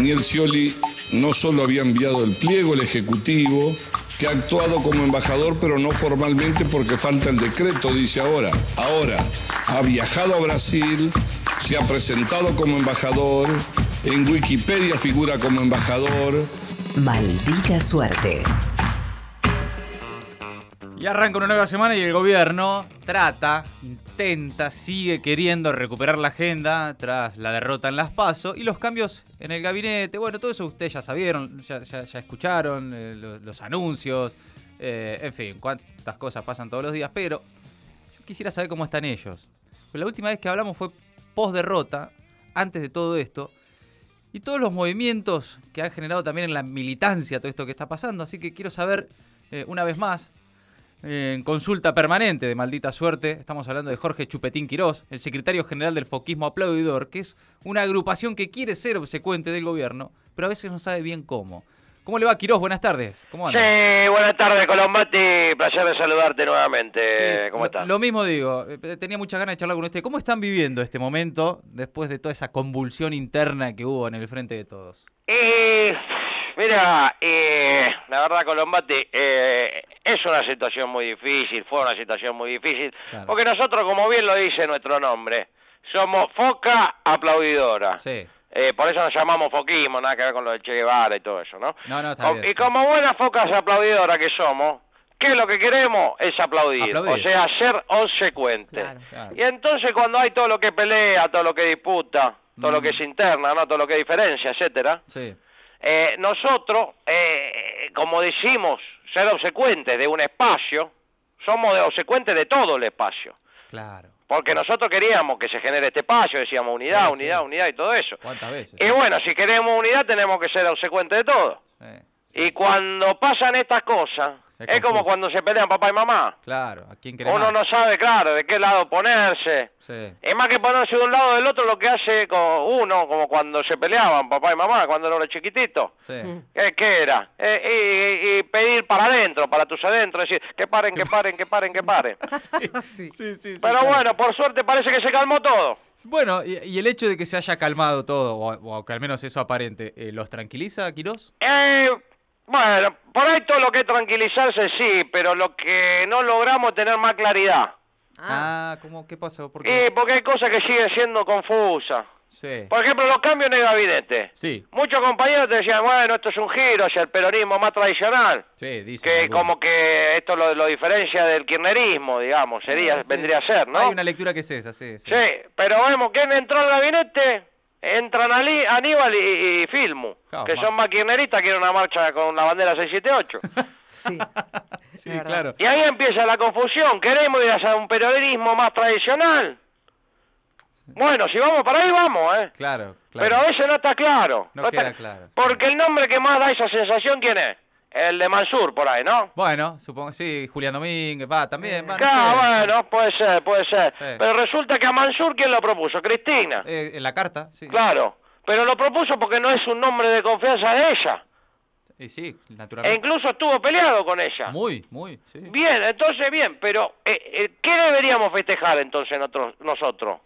Daniel Scioli no solo había enviado el pliego al Ejecutivo, que ha actuado como embajador, pero no formalmente porque falta el decreto, dice ahora. Ahora, ha viajado a Brasil, se ha presentado como embajador, en Wikipedia figura como embajador. Maldita suerte. Y arranca una nueva semana y el gobierno trata, intenta, sigue queriendo recuperar la agenda tras la derrota en las PASO y los cambios en el gabinete. Bueno, todo eso ustedes ya sabieron, ya, escucharon eh, los, anuncios, eh, en fin, cuántas cosas pasan todos los días, pero yo quisiera saber cómo están ellos. La última vez que hablamos fue post derrota, antes de todo esto, y todos los movimientos que han generado también en la militancia todo esto que está pasando, así que quiero saber eh, una vez más en consulta permanente de maldita suerte. Estamos hablando de Jorge Chupetín Quirós, el secretario general del Foquismo Aplaudidor, que es una agrupación que quiere ser obsecuente del gobierno, pero a veces no sabe bien cómo. ¿Cómo le va, Quirós? Buenas tardes. ¿Cómo anda? Sí, buenas tardes, Colombati. Placer de saludarte nuevamente. ¿Cómo estás? Lo, mismo digo. Eh, tenía muchas ganas de charlar con usted. ¿Cómo están viviendo este momento después de toda esa convulsión interna que hubo en el frente de todos? Eh, mira, eh, la verdad, Colombati, eh, es una situación muy difícil, fue una situación muy difícil, porque nosotros, como bien lo dice nuestro nombre, somos foca aplaudidora. Sí. Eh, por eso nos llamamos foquismo, nada que ver con lo de Che Guevara y todo eso, ¿no? No, no, está Y como buenas focas aplaudidoras que somos, ¿qué es lo que queremos? Es aplaudir, o sea, ser consecuente. Y entonces cuando hay todo lo que pelea, todo lo que disputa, todo lo que mm. es interna, ¿no? Todo lo que diferencia, etcétera. Sí. Eh, nosotros, eh, como decimos, ser obsecuentes de un espacio, somos obsecuentes de todo el espacio. Claro. Porque nosotros queríamos que se genere este espacio, decíamos unidad, unidad, unidad y todo eso. ¿Cuántas veces? Y bueno, si queremos unidad tenemos que ser obsecuentes de todo. Y cuando pasan estas cosas, es, como cuando se pelean papá y mamá. Claro, ¿a quién Uno no sabe, claro, de qué lado ponerse. Sí. Es más que ponerse de un lado o del otro lo que hace con uno, como cuando se peleaban papá y mamá, cuando eran chiquititos. Sí. ¿Qué, era? Eh, y, pedir para adentro, para tus adentro, decir, que paren, que paren, que paren, que paren. sí, sí, sí, Pero bueno, por suerte parece que se calmó todo. Bueno, y, el hecho de que se haya calmado todo, o, que al menos eso aparente, eh, ¿los tranquiliza, Quirós? Eh bueno, por ahí todo lo que es tranquilizarse sí, pero lo que no logramos es tener más claridad. Ah, ¿cómo? ¿Qué pasó? ¿Por qué? porque hay cosas que siguen siendo confusas. Sí. Por ejemplo, los cambios en el gabinete. Sí. Muchos compañeros te decían, bueno, esto es un giro hacia el peronismo más tradicional. Sí, dice. Que como que esto lo, diferencia del kirchnerismo, digamos, sería, vendría a ser, ¿no? Hay una lectura que es esa, sí. Sí, pero vemos, ¿quién entró al gabinete? Entran Aníbal y, y Filmu, que son maquineristas, quieren una marcha con la bandera 678. sí, sí claro. Y ahí empieza la confusión, queremos ir hacia un periodismo más tradicional. Bueno, si vamos para ahí, vamos, ¿eh? Claro, claro. Pero a veces no está claro. No, queda claro. Porque el nombre que más da esa sensación, ¿quién es? El de Mansur, por ahí, ¿no? Bueno, supongo, sí, Julián Domínguez, va, también, va, Claro, bueno, puede ser, puede ser. Pero resulta que a Mansur, ¿quién lo propuso? Cristina. Eh, en la carta, sí. Claro, pero lo propuso porque no es un nombre de confianza de ella. Y sí, naturalmente. E incluso estuvo peleado con ella. Muy, muy, sí. Bien, entonces bien, pero eh, eh, ¿qué deberíamos festejar entonces nosotros? nosotros?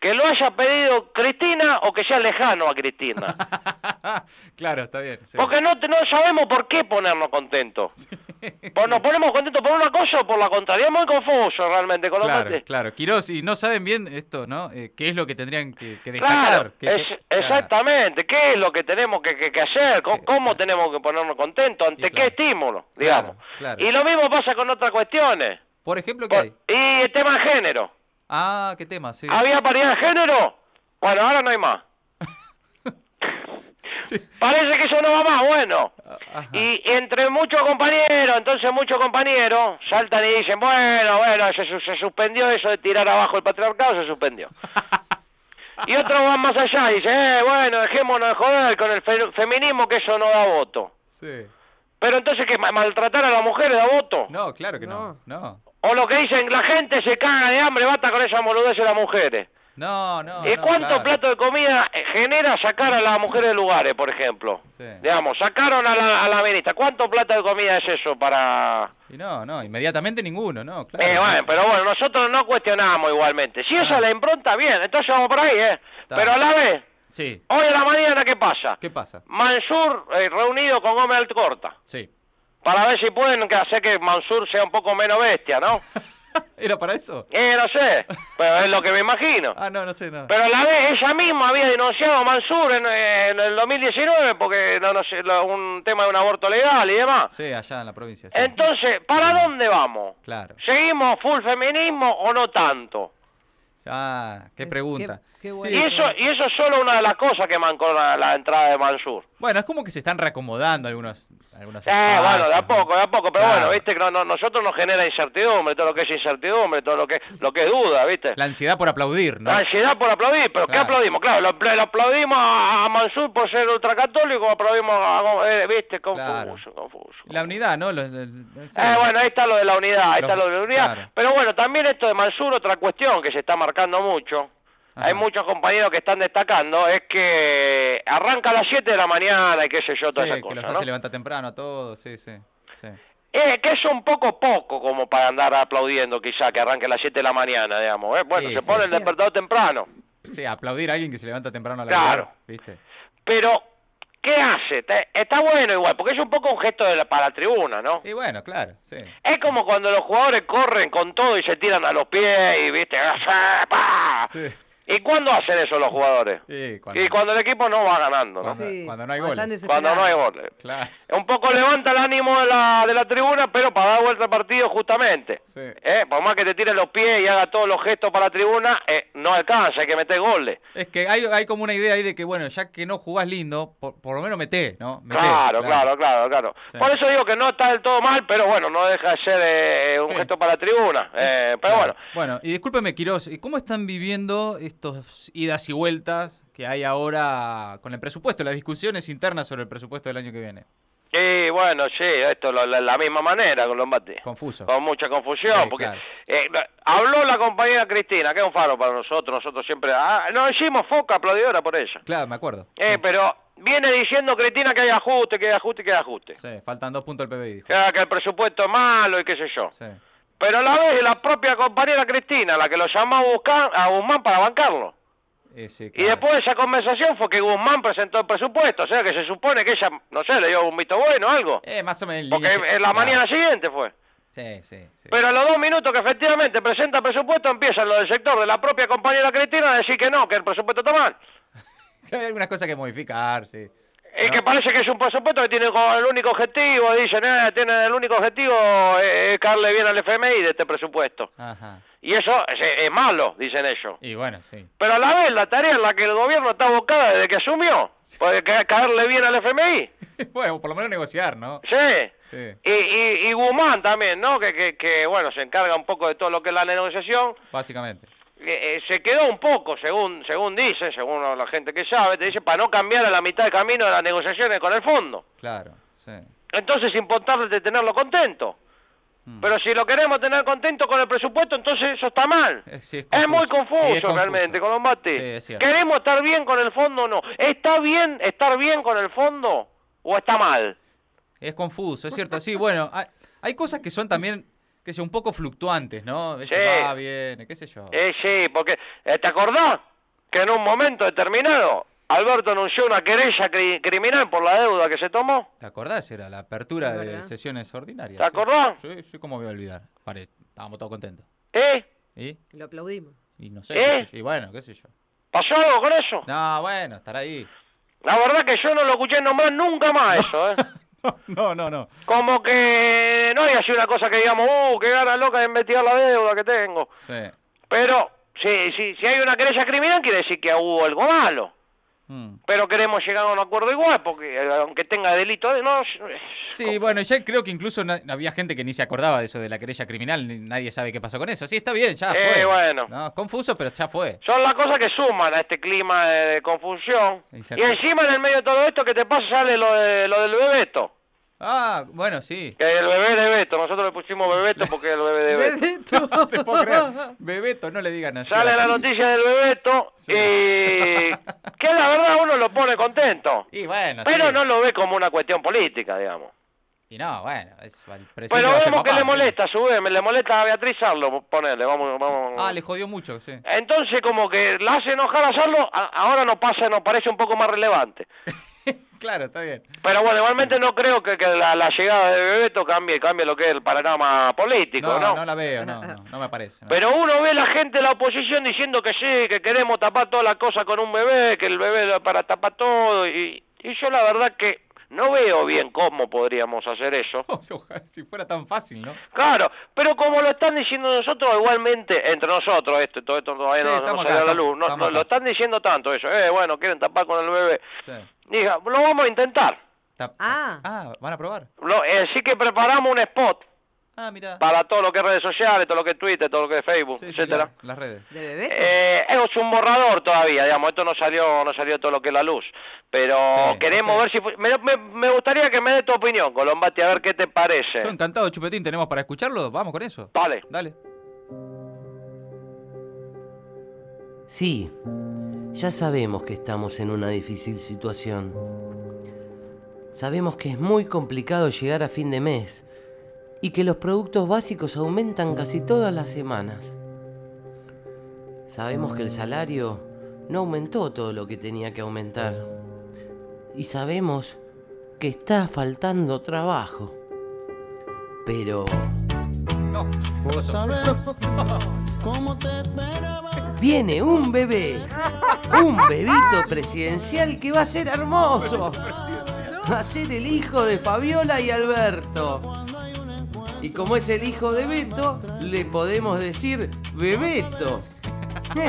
¿Que lo haya pedido Cristina o que sea lejano a Cristina? claro, está bien. Porque no, no sabemos por qué ponernos contentos. Pues nos ponemos contentos por una cosa o por la contraria. Es muy confuso realmente con Claro, claro. Quiroz, y no saben bien esto, ¿no? Eh, ¿Qué es lo que tendrían que, destacar? exactamente. ¿Qué es lo que tenemos que, hacer? ¿Cómo, tenemos que ponernos contentos? ¿Ante qué estímulo? Digamos. Y lo mismo pasa con otras cuestiones. Por ejemplo, ¿qué hay? Y el tema de género. Ah, ¿qué tema? Sí. ¿Había paridad de género? Bueno, ahora no hay más. Parece que eso no va más, bueno. Y entre muchos compañeros, entonces muchos compañeros saltan y dicen, bueno, bueno, se, suspendió eso de tirar abajo el patriarcado, se suspendió. y otros van más allá y dicen, eh, bueno, dejémonos de joder con el feminismo que eso no da voto. Sí. Pero entonces que maltratar a las mujeres da voto. No, claro que no. no. O lo que dicen, la gente se caga de hambre, bata con esa moludez de las mujeres. No, no. ¿Y cuánto plato de comida genera sacar a las mujeres de lugares, por ejemplo? Sí. Digamos, sacaron a la, a la ministra. ¿Cuánto plato de comida es eso para.? Y no, no, inmediatamente ninguno, ¿no? Claro. Eh, bueno, pero bueno, nosotros no cuestionamos igualmente. Si esa es la impronta, bien, entonces vamos por ahí, ¿eh? Pero a la vez, Sí. Hoy en la mañana, ¿qué pasa? ¿Qué pasa? Mansur eh, reunido con Gómez Alcorta. Sí. Para ver si pueden hacer que Mansur sea un poco menos bestia, ¿no? ¿Era para eso? Eh, no sé, pero es lo que me imagino. Ah, no, no sé, no. Pero la vez ella misma había denunciado a Mansur en, el 2019 porque, no, no sé, un tema de un aborto legal y demás. Sí, allá en la provincia. Entonces, ¿para dónde vamos? Claro. ¿Seguimos full feminismo o no tanto? Ah, qué pregunta. y, eso, y eso es solo una de las cosas que mancó la entrada de Mansur. Bueno, es como que se están reacomodando algunos algunas eh, bueno, de a poco, de a poco, pero bueno, viste que no, nosotros nos genera incertidumbre, todo lo que es incertidumbre, todo lo que lo que es duda, viste. La ansiedad por aplaudir, ¿no? La ansiedad por aplaudir, pero ¿qué aplaudimos? Claro, lo, aplaudimos a, Mansur por ser ultracatólico, aplaudimos a, eh, viste, confuso, confuso. La unidad, ¿no? eh, bueno, ahí está lo de la unidad, ahí está lo de la unidad, pero bueno, también esto de Mansur, otra cuestión que se está marcando mucho, hay muchos compañeros que están destacando, es que arranca a las 7 de la mañana y qué sé yo, todas sí, esas cosas. que los hace levanta temprano todo, sí, sí. sí. Eh, que es un poco poco como para andar aplaudiendo quizá que arranque a las 7 de la mañana, digamos. ¿eh? Bueno, se pone el despertador temprano. Sí, aplaudir a alguien que se levanta temprano a la Claro. ¿viste? Pero, ¿qué hace? Está bueno igual, porque es un poco un gesto de la, para la tribuna, ¿no? Y bueno, claro, sí. Es como cuando los jugadores corren con todo y se tiran a los pies y, ¿viste? Sí. ¿Y cuándo hacen eso los jugadores? y cuando el equipo no va ganando, ¿no? Cuando, no hay goles. Cuando no hay goles. Claro. Un poco levanta el ánimo de la, de la tribuna, pero para dar vuelta al partido justamente. Sí. ¿Eh? Por más que te tire los pies y haga todos los gestos para la tribuna, eh, no alcanza, hay que meter goles. Es que hay, hay como una idea ahí de que, bueno, ya que no jugás lindo, por, lo menos meté, ¿no? claro, claro, claro, claro. Por eso digo que no está del todo mal, pero bueno, no deja de ser eh, un gesto para la tribuna. pero bueno. Bueno, y discúlpeme, Quiroz, ¿cómo están viviendo estos idas y vueltas que hay ahora con el presupuesto, las discusiones internas sobre el presupuesto del año que viene. Sí, bueno, sí, esto lo, la, la, misma manera con Lombati. Confuso. Con mucha confusión, porque eh, habló la compañera Cristina, que es un faro para nosotros, nosotros siempre... Ah, nos hicimos foca aplaudidora por ella. Claro, me acuerdo. Eh, Pero viene diciendo Cristina que hay ajuste, que hay ajuste, que hay ajuste. Sí, faltan dos puntos del PBI. Dijo. Que, el presupuesto es malo y qué sé yo. Sí. Pero a la vez la propia compañera Cristina la que lo llamó a, buscar, a Guzmán para bancarlo. Eh, y después de esa conversación fue que Guzmán presentó el presupuesto, o sea que se supone que ella, no sé, le dio un visto bueno o algo. Eh, más o menos. Porque en la mañana siguiente fue. Sí, sí, sí. Pero a los dos minutos que efectivamente presenta el presupuesto, empiezan los del sector de la propia compañera Cristina a decir que no, que el presupuesto está mal. Hay algunas cosas que modificar, sí. Es que parece que es un presupuesto que tiene el único objetivo, dicen, eh, tiene el único objetivo eh, es caerle bien al FMI de este presupuesto. Ajá. Y eso es, malo, dicen ellos. Y bueno, sí. Pero a la vez la tarea en la que el gobierno está abocada desde que asumió, puede caerle bien al FMI. bueno, por lo menos negociar, ¿no? Sí. sí. Y, y, y Guzmán también, ¿no? Que, que, que, bueno, se encarga un poco de todo lo que es la negociación. Básicamente. Eh, se quedó un poco, según según dicen, según la gente que sabe, te dice, para no cambiar a la mitad del camino de las negociaciones con el fondo. Claro, sí. Entonces es importante de tenerlo contento. Mm. Pero si lo queremos tener contento con el presupuesto, entonces eso está mal. Eh, es, muy confuso, realmente, con los ¿Queremos estar bien con el fondo o no? ¿Está bien estar bien con el fondo o está mal? Es confuso, es cierto. Sí, bueno, hay cosas que son también que sea un poco fluctuantes, ¿no? Sí. Va, viene, qué sé yo. Eh, sí, porque, eh, ¿te acordás que en un momento determinado Alberto anunció una querella criminal por la deuda que se tomó? ¿Te acordás? Era la apertura de sesiones ordinarias. ¿Te acordás? Sí, sí, ¿cómo me voy a olvidar? estábamos todos contentos. ¿Eh? ¿Y? Lo aplaudimos. Y no sé, ¿Eh? y bueno, qué sé yo. ¿Pasó algo con eso? No, bueno, estará ahí. La verdad que yo no lo escuché nombrar nunca más eso, ¿eh? No, no, no. Como que no hay así una cosa que digamos, uh, qué gana loca de investigar la deuda que tengo. Sí. Pero si, si, si hay una querella criminal quiere decir que hubo algo malo. Mm. Pero queremos llegar a un acuerdo igual, porque eh, aunque tenga delito, no. Sí, bueno, ya creo que incluso había gente que ni se acordaba de eso de la querella criminal, nadie sabe qué pasó con eso. Sí, está bien, ya eh, fue. bueno. No, confuso, pero ya fue. Son las cosas que suman a este clima de, confusión. Y, encima, en el medio de todo esto, que te pasa, sale lo, de, lo del bebeto. Ah, bueno, sí. Que el bebé de Beto, nosotros le pusimos Bebeto porque el bebé de Beto. Bebeto. no te puedo creer. Bebeto, no le digan así. Sale la noticia del Bebeto y que la verdad uno lo pone contento. Y bueno, Pero no lo ve como una cuestión política, digamos. Y no, bueno, es el presidente Pero vemos que le molesta, a su vez, me le molesta a Beatriz Arlo ponerle, vamos, vamos. Ah, le jodió mucho, sí. Entonces, como que la hace enojar a Sarlo, ahora nos pasa, nos parece un poco más relevante. claro, está bien. Pero bueno, igualmente no creo que, la, llegada de Bebeto cambie, cambie lo que es el panorama político, ¿no? No, no la veo, no, no, me parece. Pero uno ve la gente de la oposición diciendo que sí, que queremos tapar todas las cosas con un bebé, que el bebé para tapar todo, y, y yo la verdad que no veo bien cómo podríamos hacer eso. si fuera tan fácil, ¿no? Claro, pero como lo están diciendo nosotros, igualmente, entre nosotros, esto, todo esto todavía no, no salió a la luz, no, lo están diciendo tanto eso, eh, bueno, quieren tapar con el bebé. Sí. Diga, lo vamos a intentar. ah. ah, ¿van a probar? Eh, sí que preparamos un spot Ah, mira. Para todo lo que es redes sociales, todo lo que es Twitter, todo lo que es Facebook, etcétera. las redes. ¿De bebé? Eh, es un borrador todavía, digamos. Esto no salió, no salió todo lo que es la luz. Pero queremos ver si... Me, me, gustaría que me dé tu opinión, Colombati, a ver qué te parece. Yo encantado, Chupetín. ¿Tenemos para escucharlo? Vamos con eso. Dale. Dale. Sí, ya sabemos que estamos en una difícil situación. Sabemos que es muy complicado llegar a fin de mes y que los productos básicos aumentan casi todas las semanas. Sabemos que el salario no aumentó todo lo que tenía que aumentar. Y sabemos que está faltando trabajo. Pero... No, cómo te Viene un bebé. Un bebito presidencial que va a ser hermoso. Va a ser el hijo de Fabiola y Alberto. Y como es el hijo de Beto, le podemos decir Bebeto.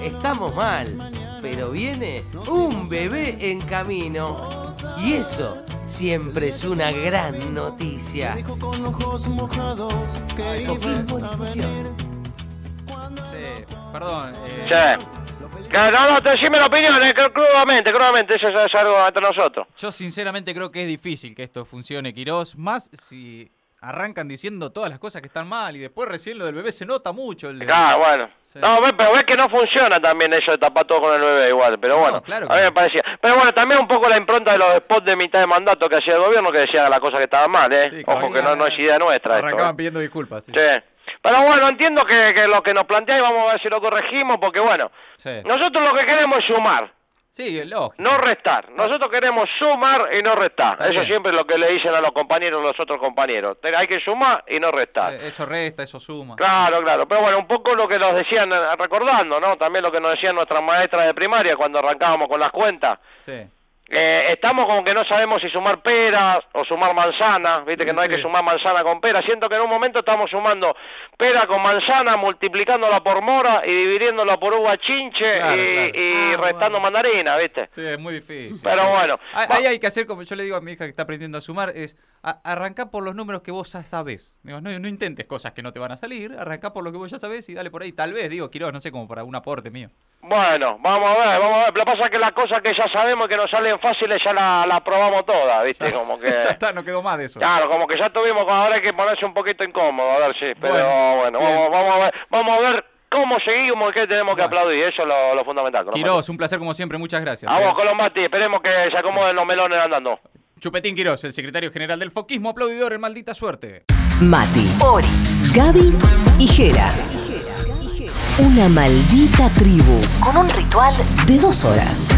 Estamos mal, pero viene un bebé en camino. Y eso siempre es una gran noticia. perdón. Eh, no, no, decime la opinión, eh, crudamente, crudamente, eso es algo entre nosotros. Yo sinceramente creo que es difícil que esto funcione, Quirós, más si arrancan diciendo todas las cosas que están mal y después recién lo del bebé se nota mucho. El... Ah, bueno. No, pero ves que no funciona también eso de tapar todo con el bebé igual, pero bueno, claro a mí me parecía. Pero bueno, también un poco la impronta de los spots de mitad de mandato que hacía el gobierno que decía las cosas que estaban mal, ¿eh? Ojo que no, no es idea nuestra. Arrancaban ¿eh? pidiendo disculpas. Sí. sí. Pero bueno, entiendo que, lo que nos planteáis vamos a ver si lo corregimos, porque bueno, nosotros lo que queremos es sumar. Sí, lógico. No restar. Nosotros queremos sumar y no restar. eso siempre es lo que le dicen a los compañeros, los otros compañeros. Hay que sumar y no restar. Eh, eso resta, eso suma. Claro, claro. Pero bueno, un poco lo que nos decían, eh, recordando, ¿no? También lo que nos decían nuestras maestras de primaria cuando arrancábamos con las cuentas. Sí eh, estamos como que no sabemos si sumar peras o sumar manzanas, viste que no hay que sumar manzana con pera. Siento que en un momento estamos sumando pera con manzana, multiplicándola por mora y dividiéndola por uva chinche y, ah, restando mandarina, viste. Sí, es muy difícil. Pero bueno. Ahí hay que hacer, como yo le digo a mi hija que está aprendiendo a sumar, es arrancar por los números que vos ya sabés. no, no, intentes cosas que no te van a salir, arranca por lo que vos ya sabés y dale por ahí. Tal vez, digo, quiero, no sé, como para un aporte mío. Bueno, vamos a ver, vamos a ver. Lo que pasa es que las cosas que ya sabemos que nos salen fáciles ya las la probamos todas, ¿viste? Como que... ya está, no quedó más de eso. Claro, como que ya tuvimos, ahora hay que ponerse un poquito incómodo, a ver si. Pero bueno, vamos, a ver, vamos a ver cómo seguimos y qué tenemos que aplaudir. Eso es lo, fundamental. Quirós, un placer como siempre, muchas gracias. Vamos, eh. Colombati, esperemos que se acomoden los melones andando. Chupetín Quirós, el secretario general del Foquismo, aplaudidor en maldita suerte. Mati, Ori, Gaby y Jera. Una maldita tribu con un ritual de dos horas.